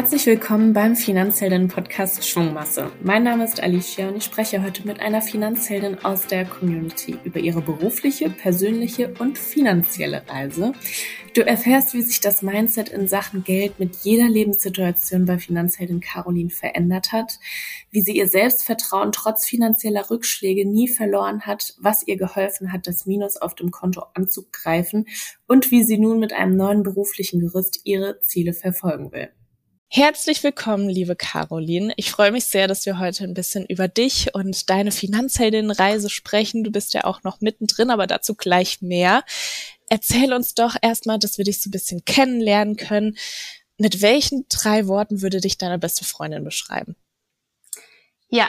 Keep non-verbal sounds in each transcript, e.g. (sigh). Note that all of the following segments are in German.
Herzlich willkommen beim Finanzhelden Podcast Schwungmasse. Mein Name ist Alicia und ich spreche heute mit einer Finanzheldin aus der Community über ihre berufliche, persönliche und finanzielle Reise. Du erfährst, wie sich das Mindset in Sachen Geld mit jeder Lebenssituation bei Finanzheldin Caroline verändert hat, wie sie ihr Selbstvertrauen trotz finanzieller Rückschläge nie verloren hat, was ihr geholfen hat, das Minus auf dem Konto anzugreifen und wie sie nun mit einem neuen beruflichen Gerüst ihre Ziele verfolgen will. Herzlich willkommen, liebe Caroline. Ich freue mich sehr, dass wir heute ein bisschen über dich und deine Finanzheldinnenreise sprechen. Du bist ja auch noch mittendrin, aber dazu gleich mehr. Erzähl uns doch erstmal, dass wir dich so ein bisschen kennenlernen können. Mit welchen drei Worten würde dich deine beste Freundin beschreiben? Ja,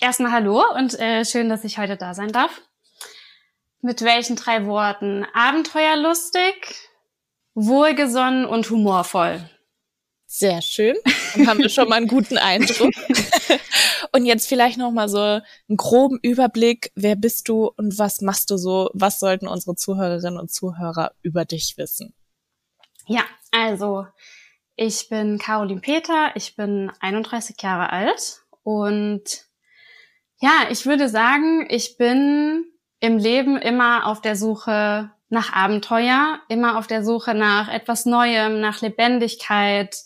erstmal hallo und äh, schön, dass ich heute da sein darf. Mit welchen drei Worten? Abenteuerlustig, wohlgesonnen und humorvoll. Sehr schön. Dann haben wir schon mal einen guten Eindruck. (laughs) und jetzt vielleicht noch mal so einen groben Überblick. Wer bist du und was machst du so? Was sollten unsere Zuhörerinnen und Zuhörer über dich wissen? Ja, also ich bin Caroline Peter. Ich bin 31 Jahre alt und ja, ich würde sagen, ich bin im Leben immer auf der Suche nach Abenteuer, immer auf der Suche nach etwas Neuem, nach Lebendigkeit,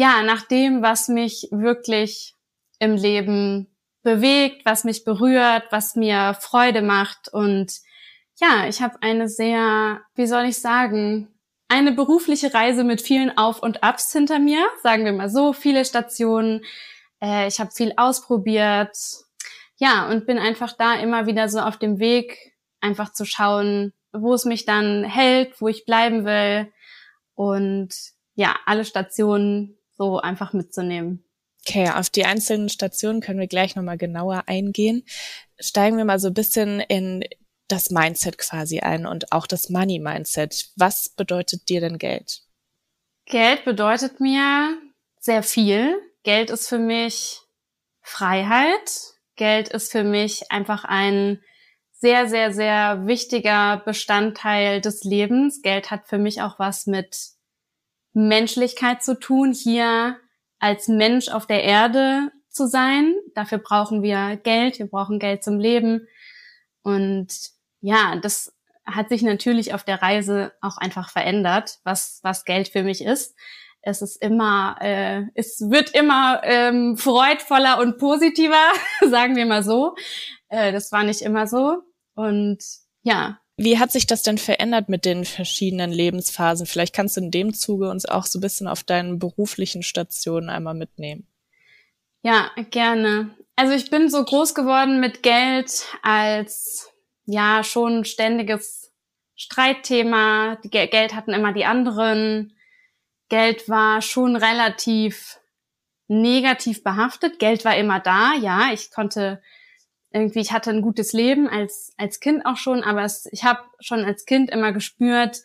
ja, nach dem, was mich wirklich im Leben bewegt, was mich berührt, was mir Freude macht. Und ja, ich habe eine sehr, wie soll ich sagen, eine berufliche Reise mit vielen Auf und Abs hinter mir, sagen wir mal so, viele Stationen. Äh, ich habe viel ausprobiert. Ja, und bin einfach da immer wieder so auf dem Weg, einfach zu schauen, wo es mich dann hält, wo ich bleiben will. Und ja, alle Stationen so einfach mitzunehmen. Okay, auf die einzelnen Stationen können wir gleich nochmal genauer eingehen. Steigen wir mal so ein bisschen in das Mindset quasi ein und auch das Money-Mindset. Was bedeutet dir denn Geld? Geld bedeutet mir sehr viel. Geld ist für mich Freiheit. Geld ist für mich einfach ein sehr, sehr, sehr wichtiger Bestandteil des Lebens. Geld hat für mich auch was mit Menschlichkeit zu tun, hier als Mensch auf der Erde zu sein. Dafür brauchen wir Geld, wir brauchen Geld zum Leben. Und ja, das hat sich natürlich auf der Reise auch einfach verändert, was, was Geld für mich ist. Es ist immer, äh, es wird immer ähm, freudvoller und positiver, (laughs) sagen wir mal so. Äh, das war nicht immer so. Und ja, wie hat sich das denn verändert mit den verschiedenen Lebensphasen? Vielleicht kannst du in dem Zuge uns auch so ein bisschen auf deinen beruflichen Stationen einmal mitnehmen. Ja, gerne. Also ich bin so groß geworden mit Geld als ja schon ständiges Streitthema. Die Geld hatten immer die anderen. Geld war schon relativ negativ behaftet. Geld war immer da. Ja, ich konnte irgendwie, ich hatte ein gutes Leben als, als Kind auch schon, aber es, ich habe schon als Kind immer gespürt,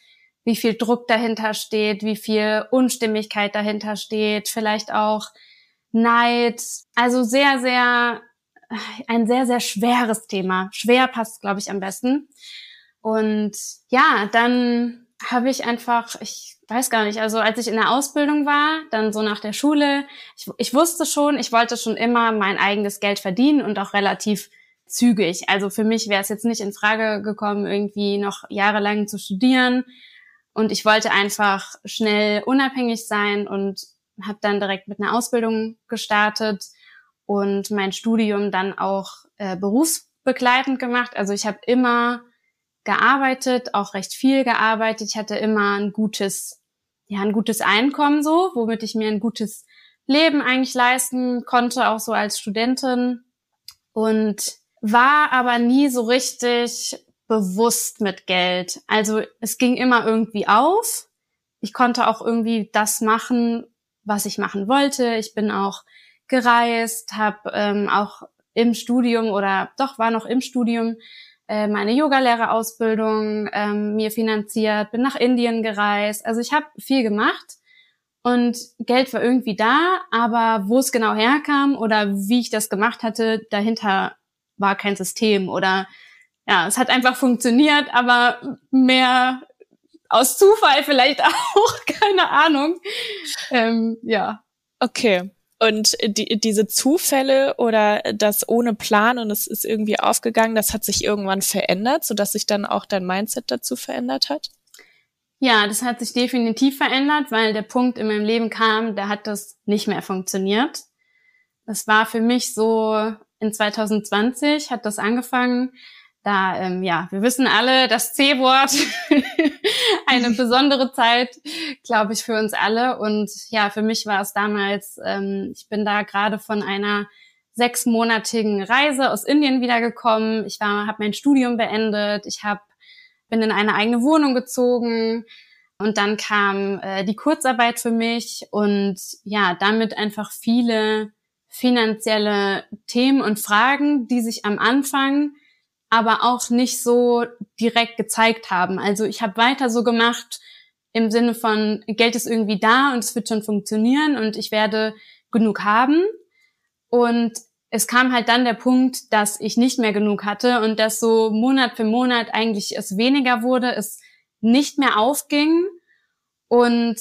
wie viel Druck dahinter steht, wie viel Unstimmigkeit dahinter steht, vielleicht auch Neid. Also sehr, sehr, ein sehr, sehr schweres Thema. Schwer passt, glaube ich, am besten. Und ja, dann habe ich einfach, ich weiß gar nicht, also als ich in der Ausbildung war, dann so nach der Schule, ich, ich wusste schon, ich wollte schon immer mein eigenes Geld verdienen und auch relativ zügig. Also für mich wäre es jetzt nicht in Frage gekommen, irgendwie noch jahrelang zu studieren. Und ich wollte einfach schnell unabhängig sein und habe dann direkt mit einer Ausbildung gestartet und mein Studium dann auch äh, berufsbegleitend gemacht. Also ich habe immer gearbeitet, auch recht viel gearbeitet. Ich hatte immer ein gutes, ja, ein gutes Einkommen so, womit ich mir ein gutes Leben eigentlich leisten konnte, auch so als Studentin. Und war aber nie so richtig bewusst mit Geld. Also es ging immer irgendwie auf. Ich konnte auch irgendwie das machen, was ich machen wollte. Ich bin auch gereist, habe ähm, auch im Studium oder doch war noch im Studium äh, meine Yogalehrerausbildung ähm, mir finanziert, bin nach Indien gereist. Also ich habe viel gemacht und Geld war irgendwie da, aber wo es genau herkam oder wie ich das gemacht hatte, dahinter war kein System oder ja, es hat einfach funktioniert, aber mehr aus Zufall vielleicht (laughs) auch, keine Ahnung. Ähm, ja, Okay. Und die, diese Zufälle oder das ohne Plan und es ist irgendwie aufgegangen, das hat sich irgendwann verändert, sodass sich dann auch dein Mindset dazu verändert hat? Ja, das hat sich definitiv verändert, weil der Punkt in meinem Leben kam, da hat das nicht mehr funktioniert. Das war für mich so in 2020 hat das angefangen. Da, ähm, ja, wir wissen alle, das C-Wort, (laughs) eine besondere Zeit, glaube ich, für uns alle. Und ja, für mich war es damals, ähm, ich bin da gerade von einer sechsmonatigen Reise aus Indien wiedergekommen. Ich war, habe mein Studium beendet. Ich habe bin in eine eigene Wohnung gezogen und dann kam äh, die Kurzarbeit für mich und ja, damit einfach viele finanzielle Themen und Fragen, die sich am Anfang aber auch nicht so direkt gezeigt haben. Also ich habe weiter so gemacht im Sinne von Geld ist irgendwie da und es wird schon funktionieren und ich werde genug haben. Und es kam halt dann der Punkt, dass ich nicht mehr genug hatte und dass so Monat für Monat eigentlich es weniger wurde, es nicht mehr aufging. Und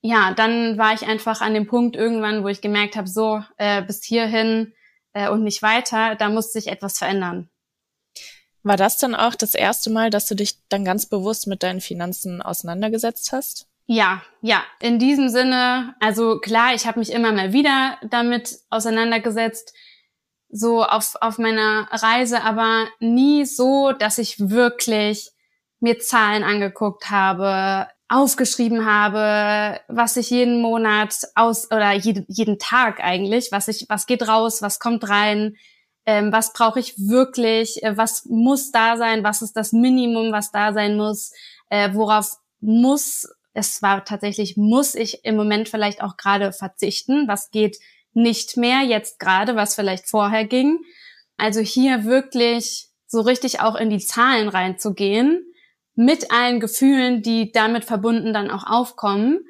ja, dann war ich einfach an dem Punkt irgendwann, wo ich gemerkt habe, so äh, bis hierhin äh, und nicht weiter, da muss sich etwas verändern. War das dann auch das erste Mal, dass du dich dann ganz bewusst mit deinen Finanzen auseinandergesetzt hast? Ja, ja, in diesem Sinne, also klar, ich habe mich immer mal wieder damit auseinandergesetzt, so auf, auf meiner Reise, aber nie so, dass ich wirklich mir Zahlen angeguckt habe, aufgeschrieben habe, was ich jeden Monat aus oder jeden, jeden Tag eigentlich, was ich, was geht raus, was kommt rein, ähm, was brauche ich wirklich, äh, was muss da sein, was ist das Minimum, was da sein muss, äh, worauf muss es war tatsächlich, muss ich im Moment vielleicht auch gerade verzichten, was geht nicht mehr jetzt gerade, was vielleicht vorher ging. Also hier wirklich so richtig auch in die Zahlen reinzugehen, mit allen Gefühlen, die damit verbunden dann auch aufkommen.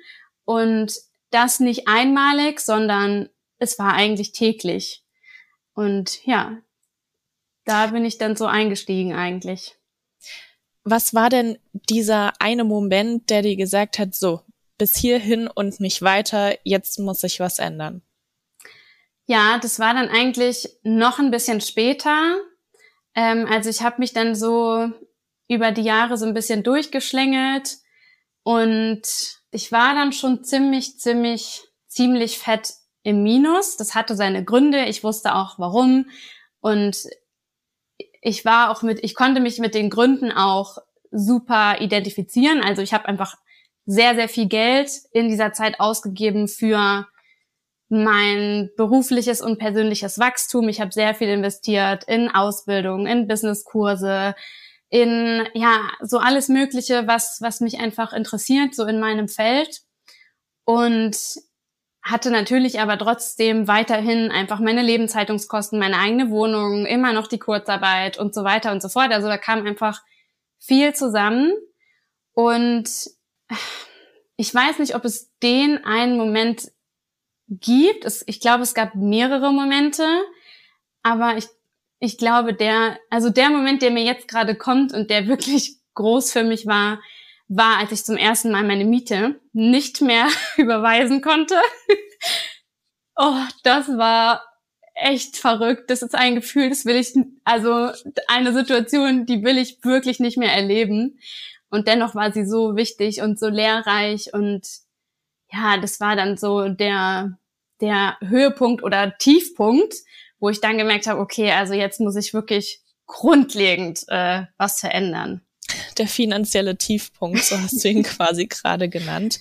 Und das nicht einmalig, sondern es war eigentlich täglich. Und ja, da bin ich dann so eingestiegen eigentlich was war denn dieser eine Moment, der dir gesagt hat, so, bis hierhin und nicht weiter, jetzt muss sich was ändern? Ja, das war dann eigentlich noch ein bisschen später. Ähm, also ich habe mich dann so über die Jahre so ein bisschen durchgeschlängelt und ich war dann schon ziemlich, ziemlich, ziemlich fett im Minus. Das hatte seine Gründe. Ich wusste auch warum. Und ich war auch mit, ich konnte mich mit den Gründen auch super identifizieren. Also ich habe einfach sehr, sehr viel Geld in dieser Zeit ausgegeben für mein berufliches und persönliches Wachstum. Ich habe sehr viel investiert in Ausbildung, in Businesskurse, in ja so alles Mögliche, was was mich einfach interessiert, so in meinem Feld und hatte natürlich aber trotzdem weiterhin einfach meine Lebenshaltungskosten, meine eigene Wohnung, immer noch die Kurzarbeit und so weiter und so fort. Also da kam einfach viel zusammen und ich weiß nicht, ob es den einen Moment gibt. Es, ich glaube, es gab mehrere Momente, aber ich, ich glaube, der, also der Moment, der mir jetzt gerade kommt und der wirklich (laughs) groß für mich war, war, als ich zum ersten Mal meine Miete nicht mehr (laughs) überweisen konnte. oh, das war echt verrückt. Das ist ein Gefühl, das will ich, also eine Situation, die will ich wirklich nicht mehr erleben. Und dennoch war sie so wichtig und so lehrreich und ja, das war dann so der, der Höhepunkt oder Tiefpunkt, wo ich dann gemerkt habe, okay, also jetzt muss ich wirklich grundlegend äh, was verändern der finanzielle Tiefpunkt, so hast du ihn (laughs) quasi gerade genannt.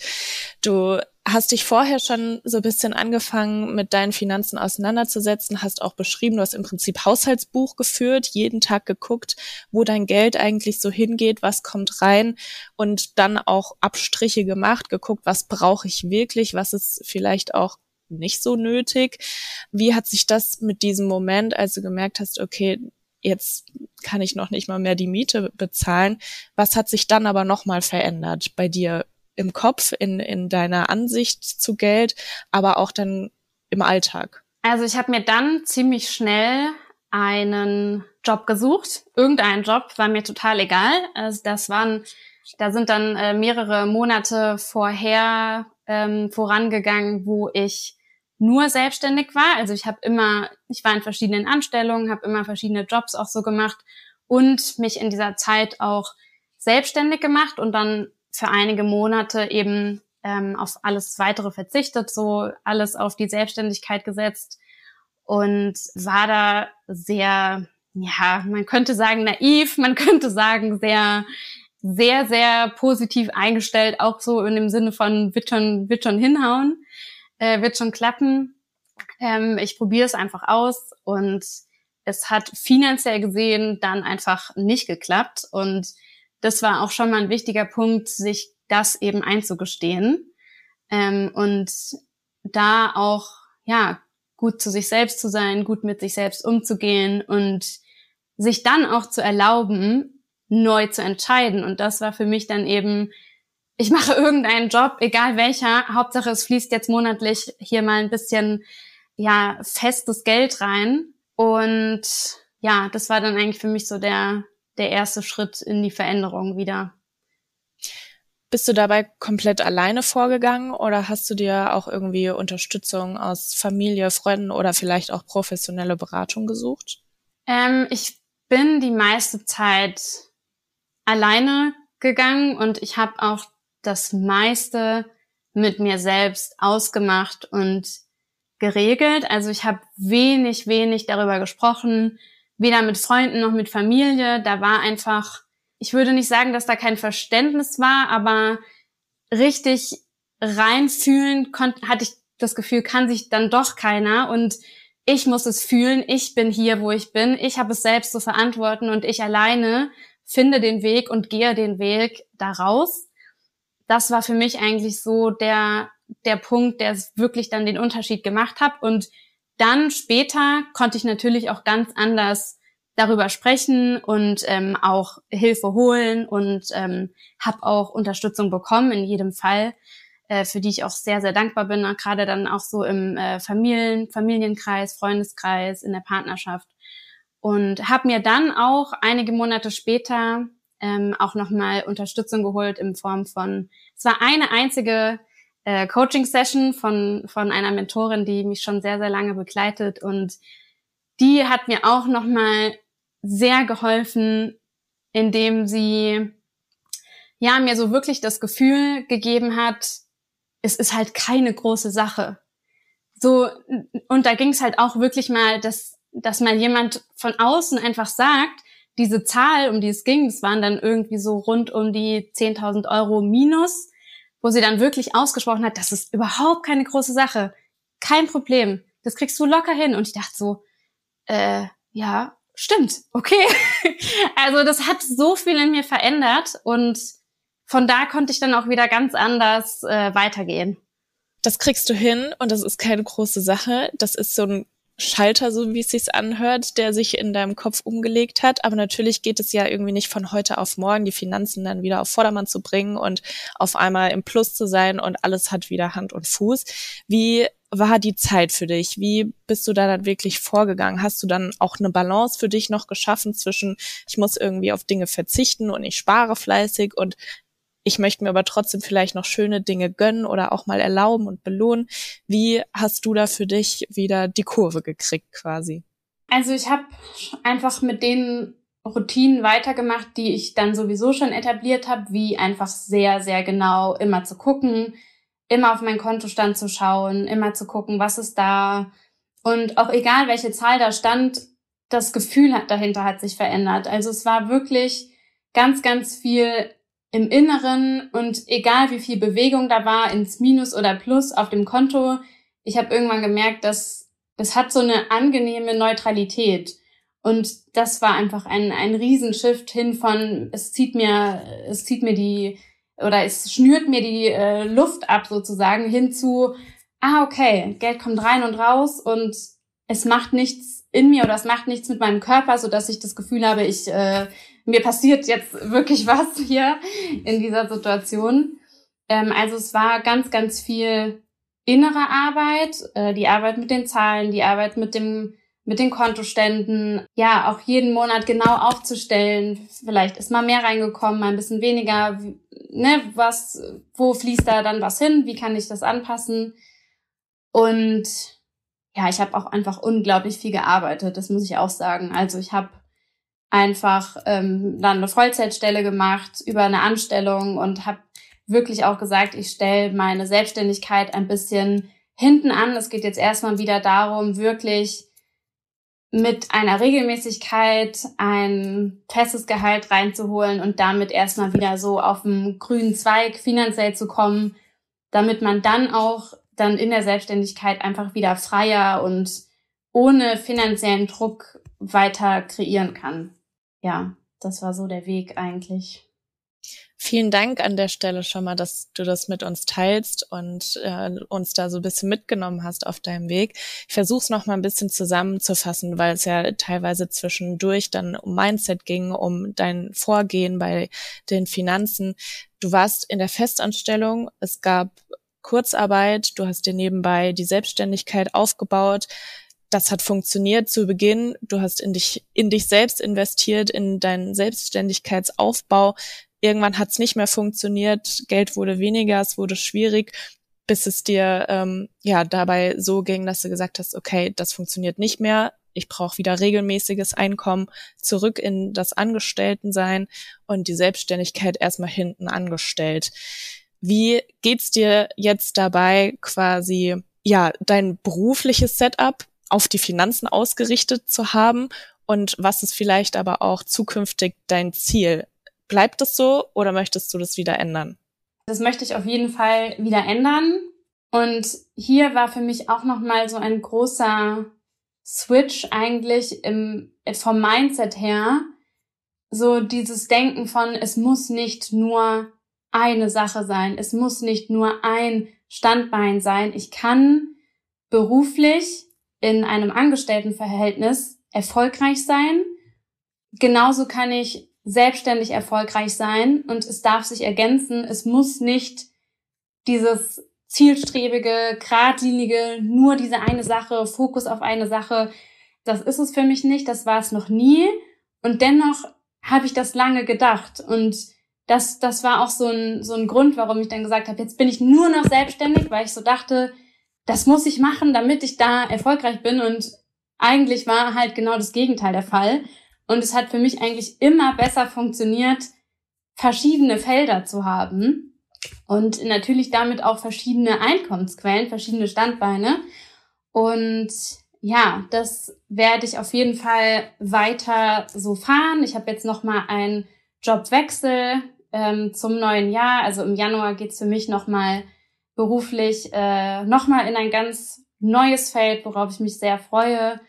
Du hast dich vorher schon so ein bisschen angefangen, mit deinen Finanzen auseinanderzusetzen, hast auch beschrieben, du hast im Prinzip Haushaltsbuch geführt, jeden Tag geguckt, wo dein Geld eigentlich so hingeht, was kommt rein und dann auch Abstriche gemacht, geguckt, was brauche ich wirklich, was ist vielleicht auch nicht so nötig. Wie hat sich das mit diesem Moment, als du gemerkt hast, okay, jetzt kann ich noch nicht mal mehr die Miete bezahlen. Was hat sich dann aber nochmal verändert bei dir im Kopf, in, in deiner Ansicht zu Geld, aber auch dann im Alltag? Also ich habe mir dann ziemlich schnell einen Job gesucht. Irgendein Job war mir total egal. Also das waren, da sind dann äh, mehrere Monate vorher ähm, vorangegangen, wo ich nur selbstständig war. Also ich habe immer, ich war in verschiedenen Anstellungen, habe immer verschiedene Jobs auch so gemacht und mich in dieser Zeit auch selbstständig gemacht und dann für einige Monate eben ähm, auf alles weitere verzichtet, so alles auf die Selbstständigkeit gesetzt und war da sehr, ja, man könnte sagen naiv, man (laughs) könnte sagen sehr, sehr, sehr positiv eingestellt, auch so in dem Sinne von wird schon, wird schon hinhauen äh, wird schon klappen. Ähm, ich probiere es einfach aus und es hat finanziell gesehen dann einfach nicht geklappt. Und das war auch schon mal ein wichtiger Punkt, sich das eben einzugestehen ähm, und da auch ja gut zu sich selbst zu sein, gut mit sich selbst umzugehen und sich dann auch zu erlauben, neu zu entscheiden. Und das war für mich dann eben ich mache irgendeinen Job, egal welcher, Hauptsache es fließt jetzt monatlich hier mal ein bisschen ja festes Geld rein und ja, das war dann eigentlich für mich so der der erste Schritt in die Veränderung wieder. Bist du dabei komplett alleine vorgegangen oder hast du dir auch irgendwie Unterstützung aus Familie, Freunden oder vielleicht auch professionelle Beratung gesucht? Ähm, ich bin die meiste Zeit alleine gegangen und ich habe auch das meiste mit mir selbst ausgemacht und geregelt. Also ich habe wenig, wenig darüber gesprochen, weder mit Freunden noch mit Familie. Da war einfach, ich würde nicht sagen, dass da kein Verständnis war, aber richtig reinfühlen konnte, hatte ich das Gefühl, kann sich dann doch keiner und ich muss es fühlen, ich bin hier, wo ich bin, ich habe es selbst zu verantworten und ich alleine finde den Weg und gehe den Weg daraus das war für mich eigentlich so der, der Punkt, der wirklich dann den Unterschied gemacht hat. Und dann später konnte ich natürlich auch ganz anders darüber sprechen und ähm, auch Hilfe holen und ähm, habe auch Unterstützung bekommen in jedem Fall, äh, für die ich auch sehr, sehr dankbar bin, gerade dann auch so im äh, Familien, Familienkreis, Freundeskreis, in der Partnerschaft. Und habe mir dann auch einige Monate später ähm, auch nochmal Unterstützung geholt in Form von, es war eine einzige äh, Coaching-Session von, von einer Mentorin, die mich schon sehr, sehr lange begleitet und die hat mir auch nochmal sehr geholfen, indem sie ja mir so wirklich das Gefühl gegeben hat, es ist halt keine große Sache. So, und da ging es halt auch wirklich mal, dass, dass mal jemand von außen einfach sagt, diese Zahl, um die es ging, das waren dann irgendwie so rund um die 10.000 Euro minus, wo sie dann wirklich ausgesprochen hat, das ist überhaupt keine große Sache, kein Problem, das kriegst du locker hin. Und ich dachte so, äh, ja, stimmt, okay. (laughs) also das hat so viel in mir verändert und von da konnte ich dann auch wieder ganz anders äh, weitergehen. Das kriegst du hin und das ist keine große Sache. Das ist so ein Schalter, so wie es sich anhört, der sich in deinem Kopf umgelegt hat. Aber natürlich geht es ja irgendwie nicht von heute auf morgen, die Finanzen dann wieder auf Vordermann zu bringen und auf einmal im Plus zu sein und alles hat wieder Hand und Fuß. Wie war die Zeit für dich? Wie bist du da dann wirklich vorgegangen? Hast du dann auch eine Balance für dich noch geschaffen zwischen, ich muss irgendwie auf Dinge verzichten und ich spare fleißig und ich möchte mir aber trotzdem vielleicht noch schöne Dinge gönnen oder auch mal erlauben und belohnen. Wie hast du da für dich wieder die Kurve gekriegt quasi? Also ich habe einfach mit den Routinen weitergemacht, die ich dann sowieso schon etabliert habe, wie einfach sehr, sehr genau immer zu gucken, immer auf meinen Kontostand zu schauen, immer zu gucken, was ist da. Und auch egal, welche Zahl da stand, das Gefühl dahinter hat sich verändert. Also es war wirklich ganz, ganz viel im Inneren und egal wie viel Bewegung da war, ins Minus oder Plus auf dem Konto, ich habe irgendwann gemerkt, dass es hat so eine angenehme Neutralität. Und das war einfach ein, ein Riesenshift hin von, es zieht mir, es zieht mir die, oder es schnürt mir die äh, Luft ab sozusagen, hin zu, ah, okay, Geld kommt rein und raus und es macht nichts in mir oder es macht nichts mit meinem Körper, so dass ich das Gefühl habe, ich äh, mir passiert jetzt wirklich was hier in dieser Situation. Ähm, also es war ganz, ganz viel innere Arbeit, äh, die Arbeit mit den Zahlen, die Arbeit mit dem mit den Kontoständen, ja, auch jeden Monat genau aufzustellen. Vielleicht ist mal mehr reingekommen, mal ein bisschen weniger. Ne, was, wo fließt da dann was hin? Wie kann ich das anpassen? Und ja, ich habe auch einfach unglaublich viel gearbeitet, das muss ich auch sagen. Also ich habe einfach ähm, dann eine Vollzeitstelle gemacht über eine Anstellung und habe wirklich auch gesagt, ich stelle meine Selbstständigkeit ein bisschen hinten an. Es geht jetzt erstmal wieder darum, wirklich mit einer Regelmäßigkeit ein festes Gehalt reinzuholen und damit erstmal wieder so auf dem grünen Zweig finanziell zu kommen, damit man dann auch dann in der Selbstständigkeit einfach wieder freier und ohne finanziellen Druck weiter kreieren kann. Ja, das war so der Weg eigentlich. Vielen Dank an der Stelle schon mal, dass du das mit uns teilst und äh, uns da so ein bisschen mitgenommen hast auf deinem Weg. Ich versuche es noch mal ein bisschen zusammenzufassen, weil es ja teilweise zwischendurch dann um Mindset ging, um dein Vorgehen bei den Finanzen. Du warst in der Festanstellung, es gab Kurzarbeit, du hast dir nebenbei die Selbstständigkeit aufgebaut. Das hat funktioniert zu Beginn. Du hast in dich, in dich selbst investiert, in deinen Selbstständigkeitsaufbau irgendwann hat es nicht mehr funktioniert, Geld wurde weniger, es wurde schwierig, bis es dir ähm, ja dabei so ging, dass du gesagt hast, okay, das funktioniert nicht mehr, ich brauche wieder regelmäßiges Einkommen, zurück in das Angestelltensein und die Selbstständigkeit erstmal hinten angestellt. Wie geht's dir jetzt dabei, quasi ja dein berufliches Setup auf die Finanzen ausgerichtet zu haben und was ist vielleicht aber auch zukünftig dein Ziel? Bleibt es so oder möchtest du das wieder ändern? Das möchte ich auf jeden Fall wieder ändern. Und hier war für mich auch nochmal so ein großer Switch eigentlich im, vom Mindset her. So dieses Denken von, es muss nicht nur eine Sache sein. Es muss nicht nur ein Standbein sein. Ich kann beruflich in einem Angestelltenverhältnis erfolgreich sein. Genauso kann ich selbstständig erfolgreich sein und es darf sich ergänzen. Es muss nicht dieses zielstrebige, geradlinige, nur diese eine Sache, Fokus auf eine Sache. Das ist es für mich nicht, das war es noch nie. Und dennoch habe ich das lange gedacht. Und das, das war auch so ein, so ein Grund, warum ich dann gesagt habe, jetzt bin ich nur noch selbstständig, weil ich so dachte, das muss ich machen, damit ich da erfolgreich bin. Und eigentlich war halt genau das Gegenteil der Fall. Und es hat für mich eigentlich immer besser funktioniert, verschiedene Felder zu haben und natürlich damit auch verschiedene Einkommensquellen, verschiedene Standbeine. Und ja, das werde ich auf jeden Fall weiter so fahren. Ich habe jetzt noch mal einen Jobwechsel ähm, zum neuen Jahr. Also im Januar geht's für mich noch mal beruflich äh, noch mal in ein ganz neues Feld, worauf ich mich sehr freue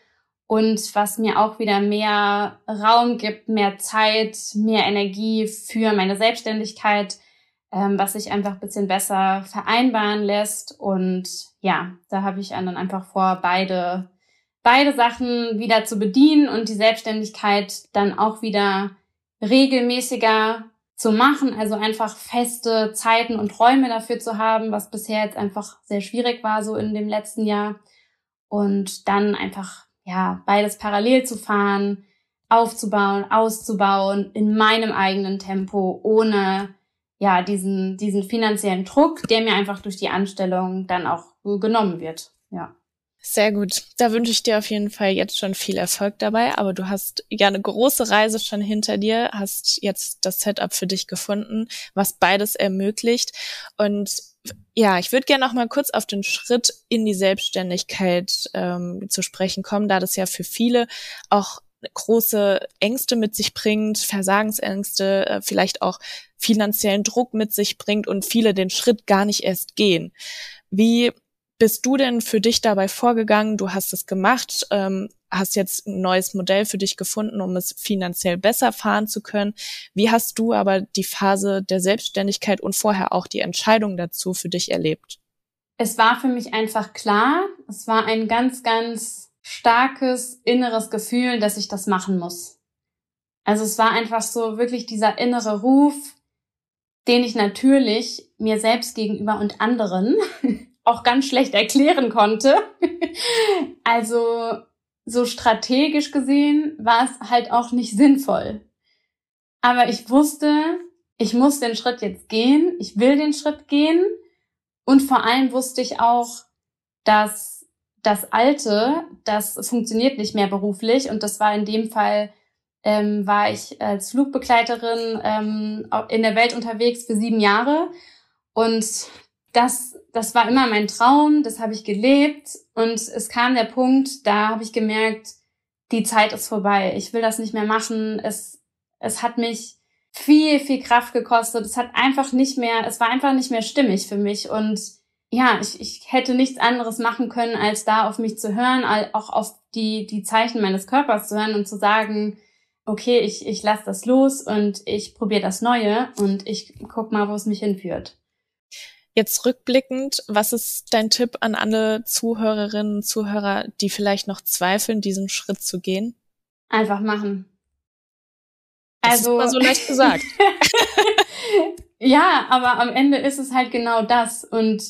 und was mir auch wieder mehr Raum gibt, mehr Zeit, mehr Energie für meine Selbstständigkeit, ähm, was sich einfach ein bisschen besser vereinbaren lässt. Und ja, da habe ich dann einfach vor, beide, beide Sachen wieder zu bedienen und die Selbstständigkeit dann auch wieder regelmäßiger zu machen, also einfach feste Zeiten und Räume dafür zu haben, was bisher jetzt einfach sehr schwierig war, so in dem letzten Jahr. Und dann einfach ja, beides parallel zu fahren, aufzubauen, auszubauen in meinem eigenen Tempo, ohne ja, diesen, diesen finanziellen Druck, der mir einfach durch die Anstellung dann auch genommen wird. Ja. Sehr gut. Da wünsche ich dir auf jeden Fall jetzt schon viel Erfolg dabei. Aber du hast ja eine große Reise schon hinter dir, hast jetzt das Setup für dich gefunden, was beides ermöglicht. Und ja, ich würde gerne noch mal kurz auf den Schritt in die Selbstständigkeit ähm, zu sprechen kommen, da das ja für viele auch große Ängste mit sich bringt, Versagensängste, äh, vielleicht auch finanziellen Druck mit sich bringt und viele den Schritt gar nicht erst gehen. Wie bist du denn für dich dabei vorgegangen? Du hast es gemacht, ähm, hast jetzt ein neues Modell für dich gefunden, um es finanziell besser fahren zu können. Wie hast du aber die Phase der Selbstständigkeit und vorher auch die Entscheidung dazu für dich erlebt? Es war für mich einfach klar, es war ein ganz, ganz starkes inneres Gefühl, dass ich das machen muss. Also es war einfach so wirklich dieser innere Ruf, den ich natürlich mir selbst gegenüber und anderen auch ganz schlecht erklären konnte. (laughs) also so strategisch gesehen war es halt auch nicht sinnvoll. Aber ich wusste, ich muss den Schritt jetzt gehen, ich will den Schritt gehen und vor allem wusste ich auch, dass das Alte, das funktioniert nicht mehr beruflich und das war in dem Fall ähm, war ich als Flugbegleiterin ähm, in der Welt unterwegs für sieben Jahre und das, das war immer mein Traum, das habe ich gelebt und es kam der Punkt, da habe ich gemerkt, die Zeit ist vorbei, ich will das nicht mehr machen, es, es hat mich viel, viel Kraft gekostet, es hat einfach nicht mehr, es war einfach nicht mehr stimmig für mich. Und ja, ich, ich hätte nichts anderes machen können, als da auf mich zu hören, auch auf die, die Zeichen meines Körpers zu hören und zu sagen, okay, ich, ich lasse das los und ich probiere das Neue und ich guck mal, wo es mich hinführt. Jetzt rückblickend, was ist dein Tipp an alle Zuhörerinnen und Zuhörer, die vielleicht noch zweifeln, diesen Schritt zu gehen? Einfach machen. Das also ist so leicht gesagt. (laughs) ja, aber am Ende ist es halt genau das und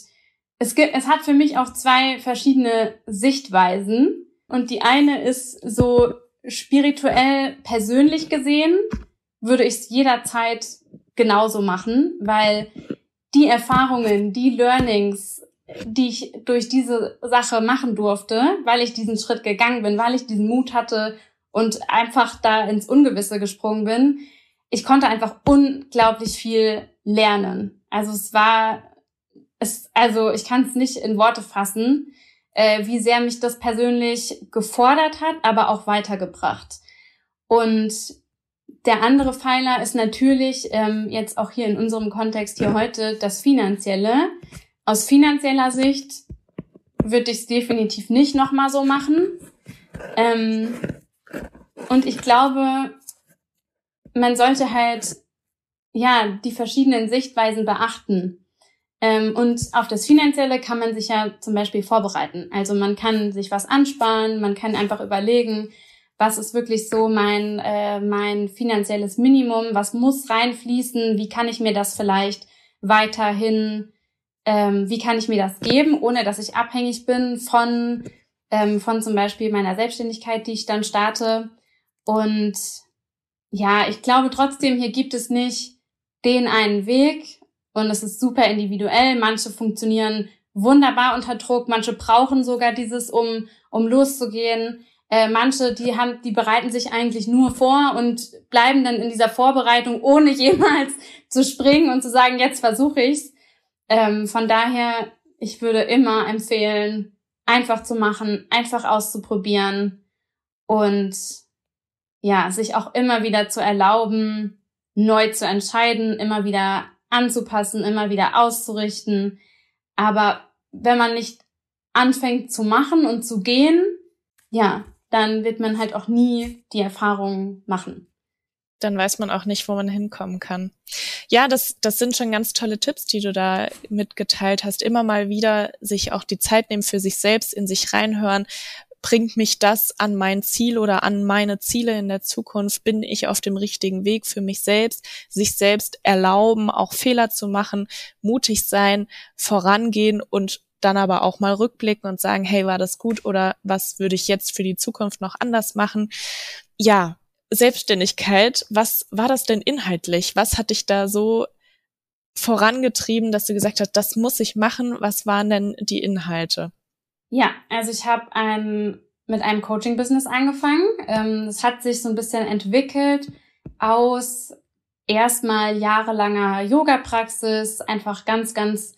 es gibt, es hat für mich auch zwei verschiedene Sichtweisen und die eine ist so spirituell persönlich gesehen würde ich es jederzeit genauso machen, weil die Erfahrungen, die Learnings, die ich durch diese Sache machen durfte, weil ich diesen Schritt gegangen bin, weil ich diesen Mut hatte und einfach da ins Ungewisse gesprungen bin, ich konnte einfach unglaublich viel lernen. Also es war, es, also ich kann es nicht in Worte fassen, äh, wie sehr mich das persönlich gefordert hat, aber auch weitergebracht. Und der andere Pfeiler ist natürlich ähm, jetzt auch hier in unserem Kontext hier (clears throat) heute das Finanzielle. Aus finanzieller Sicht würde ich es definitiv nicht nochmal so machen. Ähm, und ich glaube, man sollte halt ja die verschiedenen Sichtweisen beachten. Ähm, und auf das Finanzielle kann man sich ja zum Beispiel vorbereiten. Also man kann sich was ansparen, man kann einfach überlegen, was ist wirklich so mein, äh, mein finanzielles Minimum, was muss reinfließen, wie kann ich mir das vielleicht weiterhin, ähm, wie kann ich mir das geben, ohne dass ich abhängig bin von, ähm, von zum Beispiel meiner Selbstständigkeit, die ich dann starte. Und ja, ich glaube trotzdem, hier gibt es nicht den einen Weg, und es ist super individuell. Manche funktionieren wunderbar unter Druck, manche brauchen sogar dieses, um, um loszugehen. Äh, manche, die haben, die bereiten sich eigentlich nur vor und bleiben dann in dieser Vorbereitung, ohne (laughs) jemals zu springen und zu sagen, jetzt versuche ich's. Ähm, von daher, ich würde immer empfehlen, einfach zu machen, einfach auszuprobieren und ja, sich auch immer wieder zu erlauben, neu zu entscheiden, immer wieder anzupassen, immer wieder auszurichten. Aber wenn man nicht anfängt zu machen und zu gehen, ja, dann wird man halt auch nie die Erfahrung machen. Dann weiß man auch nicht, wo man hinkommen kann. Ja, das, das sind schon ganz tolle Tipps, die du da mitgeteilt hast. Immer mal wieder sich auch die Zeit nehmen für sich selbst, in sich reinhören bringt mich das an mein Ziel oder an meine Ziele in der Zukunft? Bin ich auf dem richtigen Weg für mich selbst? Sich selbst erlauben, auch Fehler zu machen, mutig sein, vorangehen und dann aber auch mal rückblicken und sagen, hey, war das gut oder was würde ich jetzt für die Zukunft noch anders machen? Ja, Selbstständigkeit, was war das denn inhaltlich? Was hat dich da so vorangetrieben, dass du gesagt hast, das muss ich machen? Was waren denn die Inhalte? Ja, also ich habe ein, mit einem Coaching-Business angefangen. Ähm, es hat sich so ein bisschen entwickelt aus erstmal jahrelanger Yoga-Praxis, einfach ganz, ganz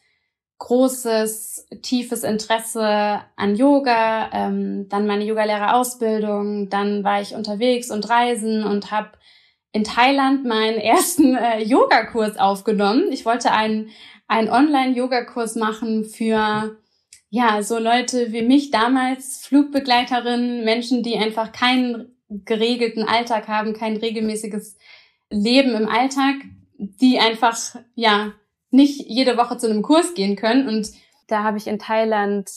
großes, tiefes Interesse an Yoga, ähm, dann meine Yogalehrerausbildung, dann war ich unterwegs und reisen und habe in Thailand meinen ersten äh, Yogakurs aufgenommen. Ich wollte einen, einen Online-Yogakurs machen für ja, so Leute wie mich damals, Flugbegleiterinnen, Menschen, die einfach keinen geregelten Alltag haben, kein regelmäßiges Leben im Alltag, die einfach, ja, nicht jede Woche zu einem Kurs gehen können. Und da habe ich in Thailand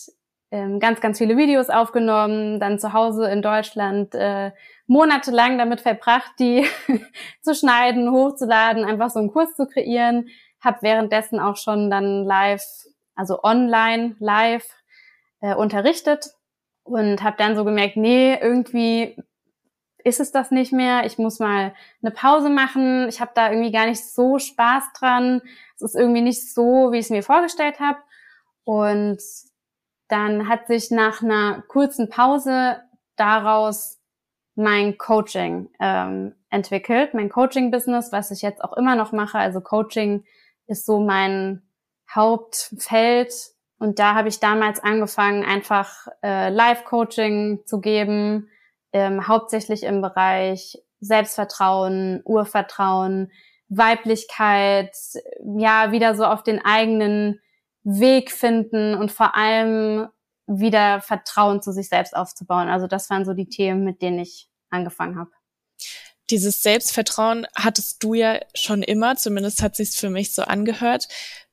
ähm, ganz, ganz viele Videos aufgenommen, dann zu Hause in Deutschland äh, monatelang damit verbracht, die (laughs) zu schneiden, hochzuladen, einfach so einen Kurs zu kreieren. Habe währenddessen auch schon dann live also online, live äh, unterrichtet und habe dann so gemerkt, nee, irgendwie ist es das nicht mehr. Ich muss mal eine Pause machen. Ich habe da irgendwie gar nicht so Spaß dran. Es ist irgendwie nicht so, wie ich es mir vorgestellt habe. Und dann hat sich nach einer kurzen Pause daraus mein Coaching ähm, entwickelt, mein Coaching-Business, was ich jetzt auch immer noch mache. Also Coaching ist so mein Hauptfeld. Und da habe ich damals angefangen, einfach äh, Live-Coaching zu geben, ähm, hauptsächlich im Bereich Selbstvertrauen, Urvertrauen, Weiblichkeit, ja, wieder so auf den eigenen Weg finden und vor allem wieder Vertrauen zu sich selbst aufzubauen. Also das waren so die Themen, mit denen ich angefangen habe. Dieses Selbstvertrauen hattest du ja schon immer, zumindest hat sich's für mich so angehört.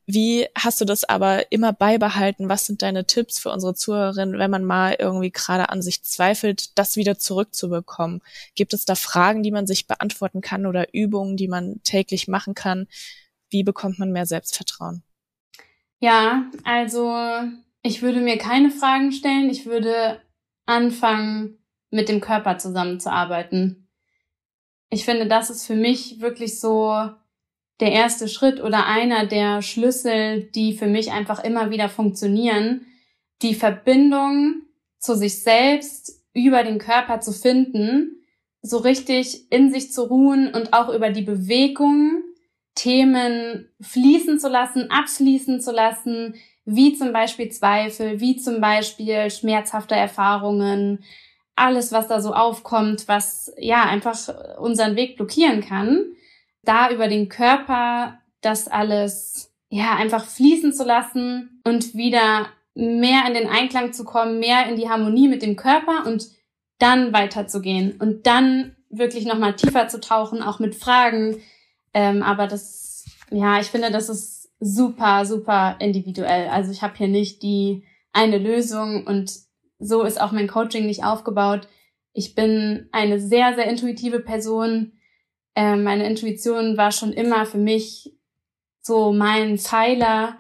Wie hast du das aber immer beibehalten? Was sind deine Tipps für unsere Zuhörerinnen, wenn man mal irgendwie gerade an sich zweifelt, das wieder zurückzubekommen? Gibt es da Fragen, die man sich beantworten kann oder Übungen, die man täglich machen kann? Wie bekommt man mehr Selbstvertrauen? Ja, also ich würde mir keine Fragen stellen. Ich würde anfangen, mit dem Körper zusammenzuarbeiten. Ich finde, das ist für mich wirklich so der erste Schritt oder einer der Schlüssel, die für mich einfach immer wieder funktionieren, die Verbindung zu sich selbst über den Körper zu finden, so richtig in sich zu ruhen und auch über die Bewegung Themen fließen zu lassen, abfließen zu lassen, wie zum Beispiel Zweifel, wie zum Beispiel schmerzhafte Erfahrungen, alles, was da so aufkommt, was ja einfach unseren Weg blockieren kann da über den Körper das alles ja einfach fließen zu lassen und wieder mehr in den Einklang zu kommen, mehr in die Harmonie mit dem Körper und dann weiterzugehen und dann wirklich nochmal tiefer zu tauchen, auch mit Fragen. Ähm, aber das, ja, ich finde, das ist super, super individuell. Also ich habe hier nicht die eine Lösung und so ist auch mein Coaching nicht aufgebaut. Ich bin eine sehr, sehr intuitive Person, äh, meine Intuition war schon immer für mich so mein Pfeiler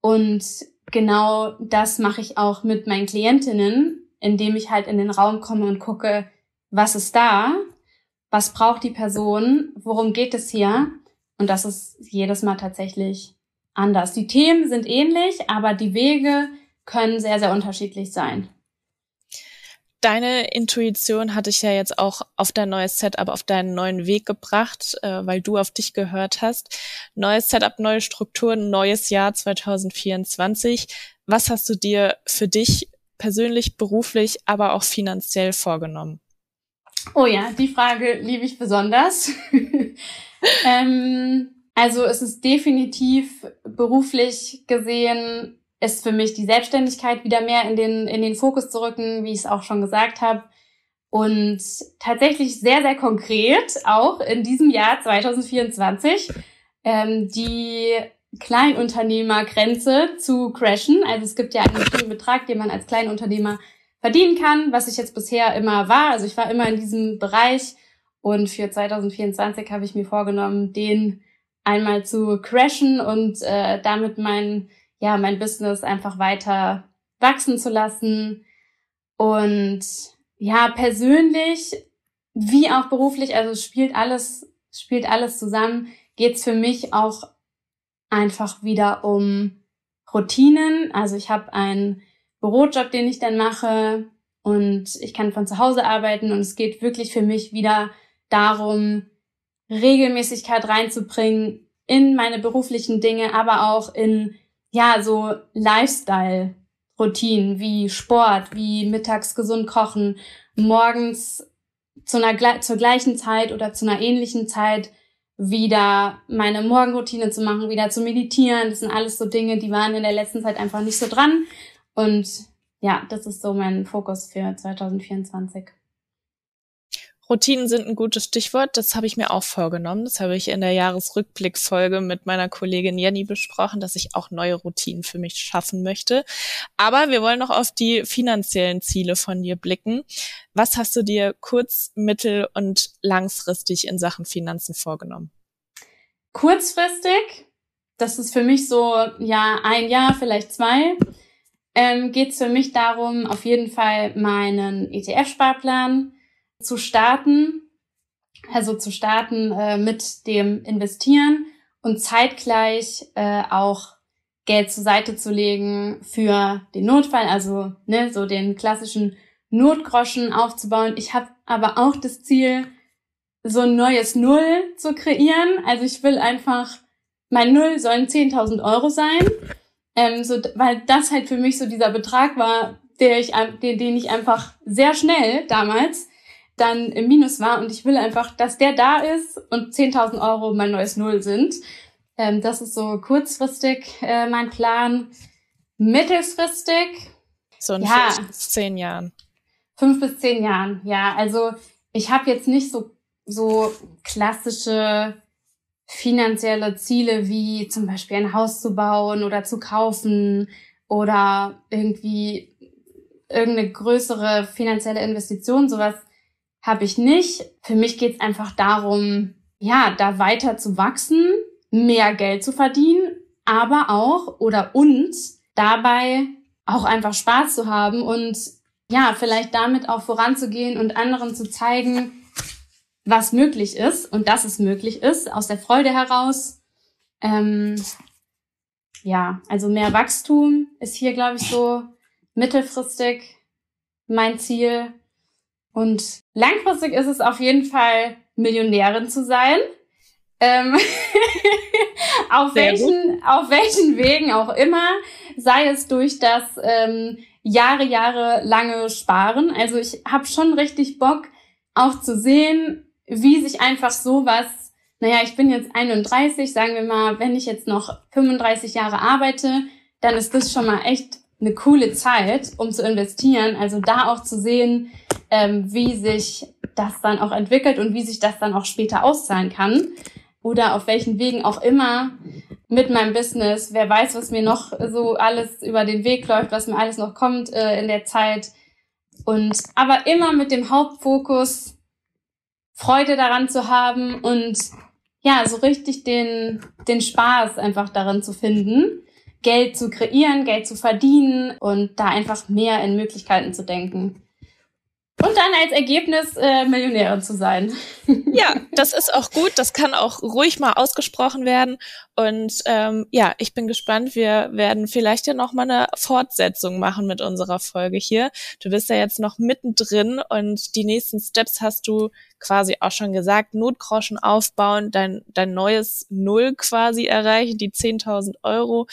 und genau das mache ich auch mit meinen Klientinnen, indem ich halt in den Raum komme und gucke, was ist da, was braucht die Person, worum geht es hier und das ist jedes Mal tatsächlich anders. Die Themen sind ähnlich, aber die Wege können sehr, sehr unterschiedlich sein deine Intuition hatte ich ja jetzt auch auf dein neues Setup, auf deinen neuen Weg gebracht, äh, weil du auf dich gehört hast. Neues Setup, neue Strukturen, neues Jahr 2024. Was hast du dir für dich persönlich, beruflich, aber auch finanziell vorgenommen? Oh ja, die Frage liebe ich besonders. (laughs) ähm, also es ist definitiv beruflich gesehen ist für mich die Selbstständigkeit wieder mehr in den, in den Fokus zu rücken, wie ich es auch schon gesagt habe. Und tatsächlich sehr, sehr konkret auch in diesem Jahr 2024 ähm, die Kleinunternehmergrenze zu crashen. Also es gibt ja einen bestimmten Betrag, den man als Kleinunternehmer verdienen kann, was ich jetzt bisher immer war. Also ich war immer in diesem Bereich und für 2024 habe ich mir vorgenommen, den einmal zu crashen und äh, damit mein ja, mein Business einfach weiter wachsen zu lassen. Und ja, persönlich wie auch beruflich, also spielt alles, spielt alles zusammen, geht's für mich auch einfach wieder um Routinen. Also ich habe einen Bürojob, den ich dann mache und ich kann von zu Hause arbeiten und es geht wirklich für mich wieder darum, Regelmäßigkeit reinzubringen in meine beruflichen Dinge, aber auch in ja, so Lifestyle-Routinen wie Sport, wie mittags gesund kochen, morgens zu einer, zur gleichen Zeit oder zu einer ähnlichen Zeit wieder meine Morgenroutine zu machen, wieder zu meditieren. Das sind alles so Dinge, die waren in der letzten Zeit einfach nicht so dran. Und ja, das ist so mein Fokus für 2024. Routinen sind ein gutes Stichwort. Das habe ich mir auch vorgenommen. Das habe ich in der Jahresrückblickfolge mit meiner Kollegin Jenny besprochen, dass ich auch neue Routinen für mich schaffen möchte. Aber wir wollen noch auf die finanziellen Ziele von dir blicken. Was hast du dir kurz-, mittel- und langfristig in Sachen Finanzen vorgenommen? Kurzfristig, das ist für mich so, ja, ein Jahr, vielleicht zwei, ähm, geht es für mich darum, auf jeden Fall meinen ETF-Sparplan zu starten, also zu starten äh, mit dem Investieren und zeitgleich äh, auch Geld zur Seite zu legen für den Notfall, also ne, so den klassischen Notgroschen aufzubauen. Ich habe aber auch das Ziel, so ein neues Null zu kreieren. Also ich will einfach, mein Null sollen 10.000 Euro sein, ähm, so, weil das halt für mich so dieser Betrag war, der ich, den, den ich einfach sehr schnell damals dann im Minus war und ich will einfach, dass der da ist und 10.000 Euro mein neues Null sind. Ähm, das ist so kurzfristig äh, mein Plan. Mittelfristig. So in ja, fünf bis zehn Jahren. Fünf bis zehn Jahren, ja. Also ich habe jetzt nicht so, so klassische finanzielle Ziele wie zum Beispiel ein Haus zu bauen oder zu kaufen oder irgendwie irgendeine größere finanzielle Investition, sowas habe ich nicht. Für mich geht es einfach darum, ja, da weiter zu wachsen, mehr Geld zu verdienen, aber auch oder uns dabei auch einfach Spaß zu haben und ja, vielleicht damit auch voranzugehen und anderen zu zeigen, was möglich ist und dass es möglich ist, aus der Freude heraus. Ähm, ja, also mehr Wachstum ist hier, glaube ich, so mittelfristig mein Ziel. Und langfristig ist es auf jeden Fall, Millionärin zu sein. Ähm (laughs) auf, welchen, auf welchen Wegen auch immer, sei es durch das ähm, Jahre, Jahre lange Sparen. Also ich habe schon richtig Bock, auch zu sehen, wie sich einfach sowas, naja, ich bin jetzt 31, sagen wir mal, wenn ich jetzt noch 35 Jahre arbeite, dann ist das schon mal echt eine coole Zeit, um zu investieren. Also da auch zu sehen, ähm, wie sich das dann auch entwickelt und wie sich das dann auch später auszahlen kann. Oder auf welchen Wegen auch immer mit meinem Business. Wer weiß, was mir noch so alles über den Weg läuft, was mir alles noch kommt äh, in der Zeit. Und aber immer mit dem Hauptfokus, Freude daran zu haben und ja, so richtig den, den Spaß einfach darin zu finden. Geld zu kreieren, Geld zu verdienen und da einfach mehr in Möglichkeiten zu denken. Und dann als Ergebnis äh, Millionärin zu sein. (laughs) Ja, das ist auch gut. Das kann auch ruhig mal ausgesprochen werden. Und ähm, ja, ich bin gespannt. Wir werden vielleicht ja noch mal eine Fortsetzung machen mit unserer Folge hier. Du bist ja jetzt noch mittendrin und die nächsten Steps hast du quasi auch schon gesagt. Notgroschen aufbauen, dein, dein neues Null quasi erreichen, die 10.000 Euro.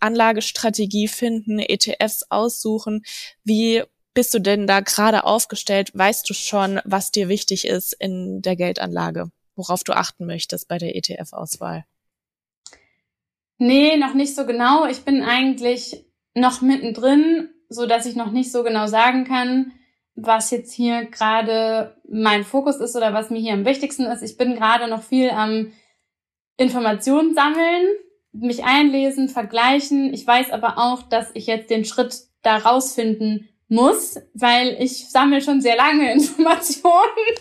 Anlagestrategie finden, ETFs aussuchen. Wie bist du denn da gerade aufgestellt? Weißt du schon, was dir wichtig ist in der Geldanlage, worauf du achten möchtest bei der ETF-Auswahl? Nee, noch nicht so genau. Ich bin eigentlich noch mittendrin, so dass ich noch nicht so genau sagen kann, was jetzt hier gerade mein Fokus ist oder was mir hier am wichtigsten ist. Ich bin gerade noch viel am Informationen sammeln, mich einlesen, vergleichen. Ich weiß aber auch, dass ich jetzt den Schritt da rausfinden muss, weil ich sammle schon sehr lange (laughs) Informationen.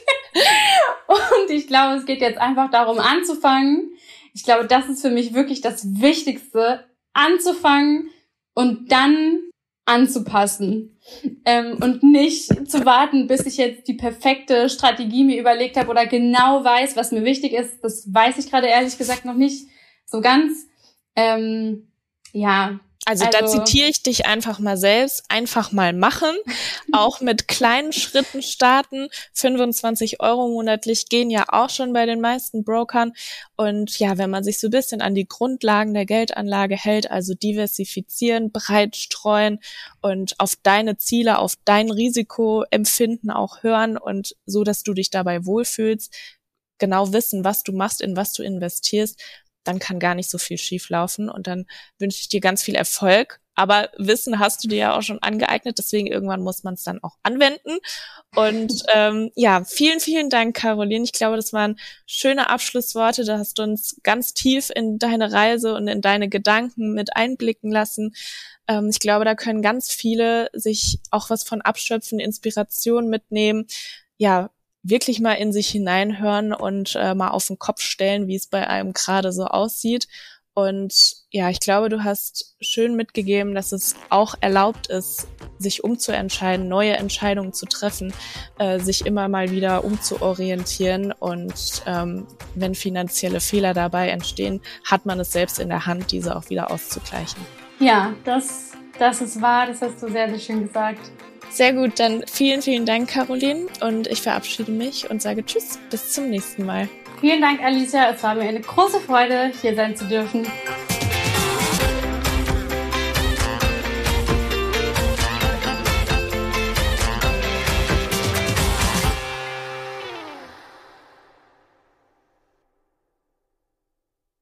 und ich glaube, es geht jetzt einfach darum anzufangen. Ich glaube, das ist für mich wirklich das Wichtigste, anzufangen und dann anzupassen. Ähm, und nicht zu warten, bis ich jetzt die perfekte Strategie mir überlegt habe oder genau weiß, was mir wichtig ist. Das weiß ich gerade ehrlich gesagt noch nicht so ganz. Ähm, ja, also, also, da zitiere ich dich einfach mal selbst, einfach mal machen, (laughs) auch mit kleinen Schritten starten. 25 Euro monatlich gehen ja auch schon bei den meisten Brokern. Und ja, wenn man sich so ein bisschen an die Grundlagen der Geldanlage hält, also diversifizieren, breit streuen und auf deine Ziele, auf dein Risikoempfinden auch hören und so, dass du dich dabei wohlfühlst, genau wissen, was du machst, in was du investierst, dann kann gar nicht so viel schief laufen und dann wünsche ich dir ganz viel Erfolg. Aber Wissen hast du dir ja auch schon angeeignet, deswegen irgendwann muss man es dann auch anwenden. Und (laughs) ähm, ja, vielen, vielen Dank, Caroline. Ich glaube, das waren schöne Abschlussworte. Da hast du uns ganz tief in deine Reise und in deine Gedanken mit einblicken lassen. Ähm, ich glaube, da können ganz viele sich auch was von abschöpfen, Inspiration mitnehmen. Ja, wirklich mal in sich hineinhören und äh, mal auf den Kopf stellen, wie es bei einem gerade so aussieht. Und ja, ich glaube, du hast schön mitgegeben, dass es auch erlaubt ist, sich umzuentscheiden, neue Entscheidungen zu treffen, äh, sich immer mal wieder umzuorientieren. Und ähm, wenn finanzielle Fehler dabei entstehen, hat man es selbst in der Hand, diese auch wieder auszugleichen. Ja, das, das ist wahr, das hast du sehr, sehr schön gesagt. Sehr gut, dann vielen, vielen Dank, Caroline. Und ich verabschiede mich und sage Tschüss, bis zum nächsten Mal. Vielen Dank, Alicia. Es war mir eine große Freude, hier sein zu dürfen.